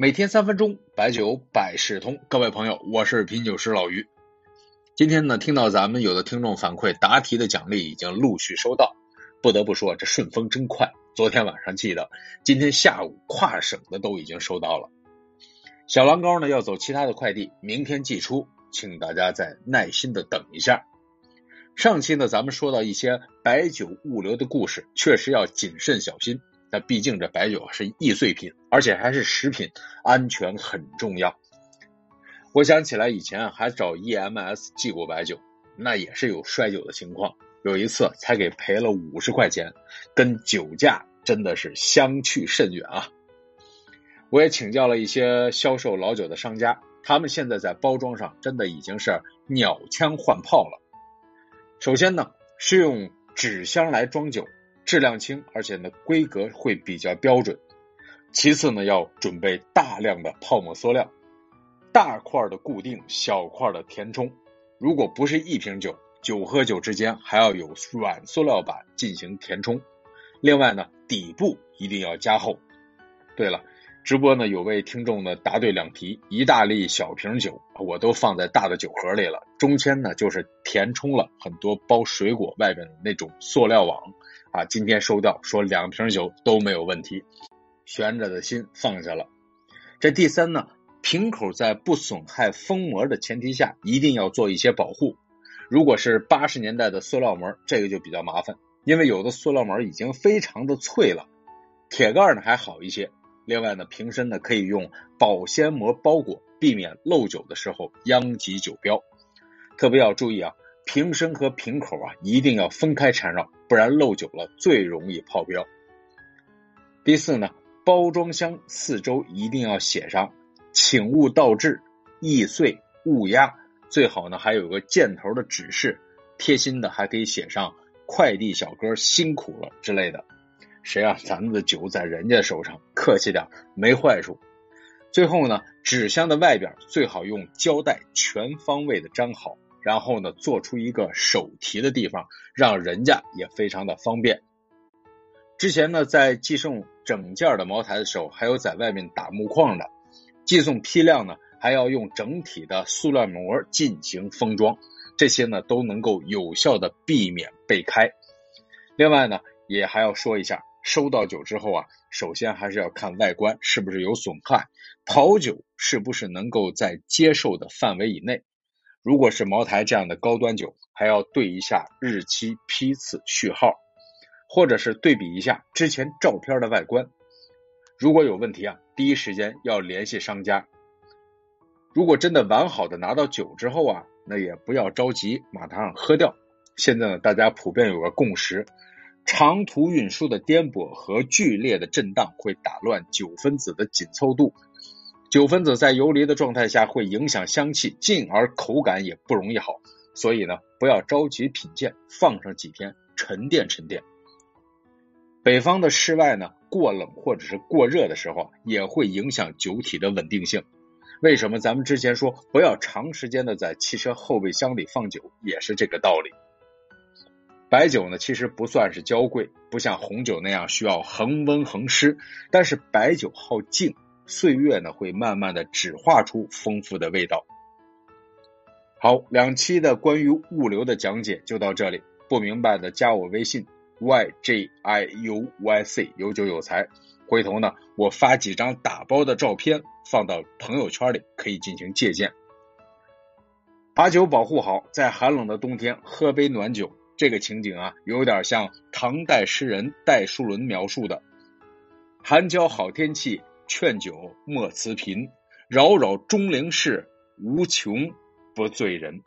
每天三分钟，白酒百事通。各位朋友，我是品酒师老于。今天呢，听到咱们有的听众反馈，答题的奖励已经陆续收到。不得不说，这顺丰真快。昨天晚上寄的，今天下午跨省的都已经收到了。小狼羔呢要走其他的快递，明天寄出，请大家再耐心的等一下。上期呢，咱们说到一些白酒物流的故事，确实要谨慎小心。那毕竟这白酒是易碎品，而且还是食品，安全很重要。我想起来以前还找 EMS 寄过白酒，那也是有摔酒的情况，有一次才给赔了五十块钱，跟酒驾真的是相去甚远啊！我也请教了一些销售老酒的商家，他们现在在包装上真的已经是鸟枪换炮了。首先呢，是用纸箱来装酒。质量轻，而且呢规格会比较标准。其次呢，要准备大量的泡沫塑料，大块的固定，小块的填充。如果不是一瓶酒，酒和酒之间还要有软塑料板进行填充。另外呢，底部一定要加厚。对了。直播呢，有位听众呢答对两题，一大粒小瓶酒，我都放在大的酒盒里了，中间呢就是填充了很多包水果外边的那种塑料网啊。今天收到说两瓶酒都没有问题，悬着的心放下了。这第三呢，瓶口在不损害封膜的前提下，一定要做一些保护。如果是八十年代的塑料膜，这个就比较麻烦，因为有的塑料膜已经非常的脆了，铁盖呢还好一些。另外呢，瓶身呢可以用保鲜膜包裹，避免漏酒的时候殃及酒标。特别要注意啊，瓶身和瓶口啊一定要分开缠绕，不然漏酒了最容易泡标。第四呢，包装箱四周一定要写上“请勿倒置，易碎勿压”，最好呢还有个箭头的指示，贴心的还可以写上“快递小哥辛苦了”之类的。谁让咱们的酒在人家手上，客气点没坏处。最后呢，纸箱的外边最好用胶带全方位的粘好，然后呢，做出一个手提的地方，让人家也非常的方便。之前呢，在寄送整件的茅台的时候，还有在外面打木框的，寄送批量呢，还要用整体的塑料膜进行封装，这些呢都能够有效的避免被开。另外呢，也还要说一下。收到酒之后啊，首先还是要看外观是不是有损害，跑酒是不是能够在接受的范围以内。如果是茅台这样的高端酒，还要对一下日期、批次、序号，或者是对比一下之前照片的外观。如果有问题啊，第一时间要联系商家。如果真的完好的拿到酒之后啊，那也不要着急马上喝掉。现在呢，大家普遍有个共识。长途运输的颠簸和剧烈的震荡会打乱酒分子的紧凑度，酒分子在游离的状态下会影响香气，进而口感也不容易好。所以呢，不要着急品鉴，放上几天沉淀沉淀。北方的室外呢，过冷或者是过热的时候，也会影响酒体的稳定性。为什么咱们之前说不要长时间的在汽车后备箱里放酒，也是这个道理。白酒呢，其实不算是娇贵，不像红酒那样需要恒温恒湿。但是白酒好静，岁月呢会慢慢的只化出丰富的味道。好，两期的关于物流的讲解就到这里，不明白的加我微信 y j i u y c 有酒有财，回头呢我发几张打包的照片放到朋友圈里，可以进行借鉴。把酒保护好，在寒冷的冬天喝杯暖酒。这个情景啊，有点像唐代诗人戴叔伦描述的：“寒郊好天气，劝酒莫辞贫。扰扰钟灵市，无穷不醉人。”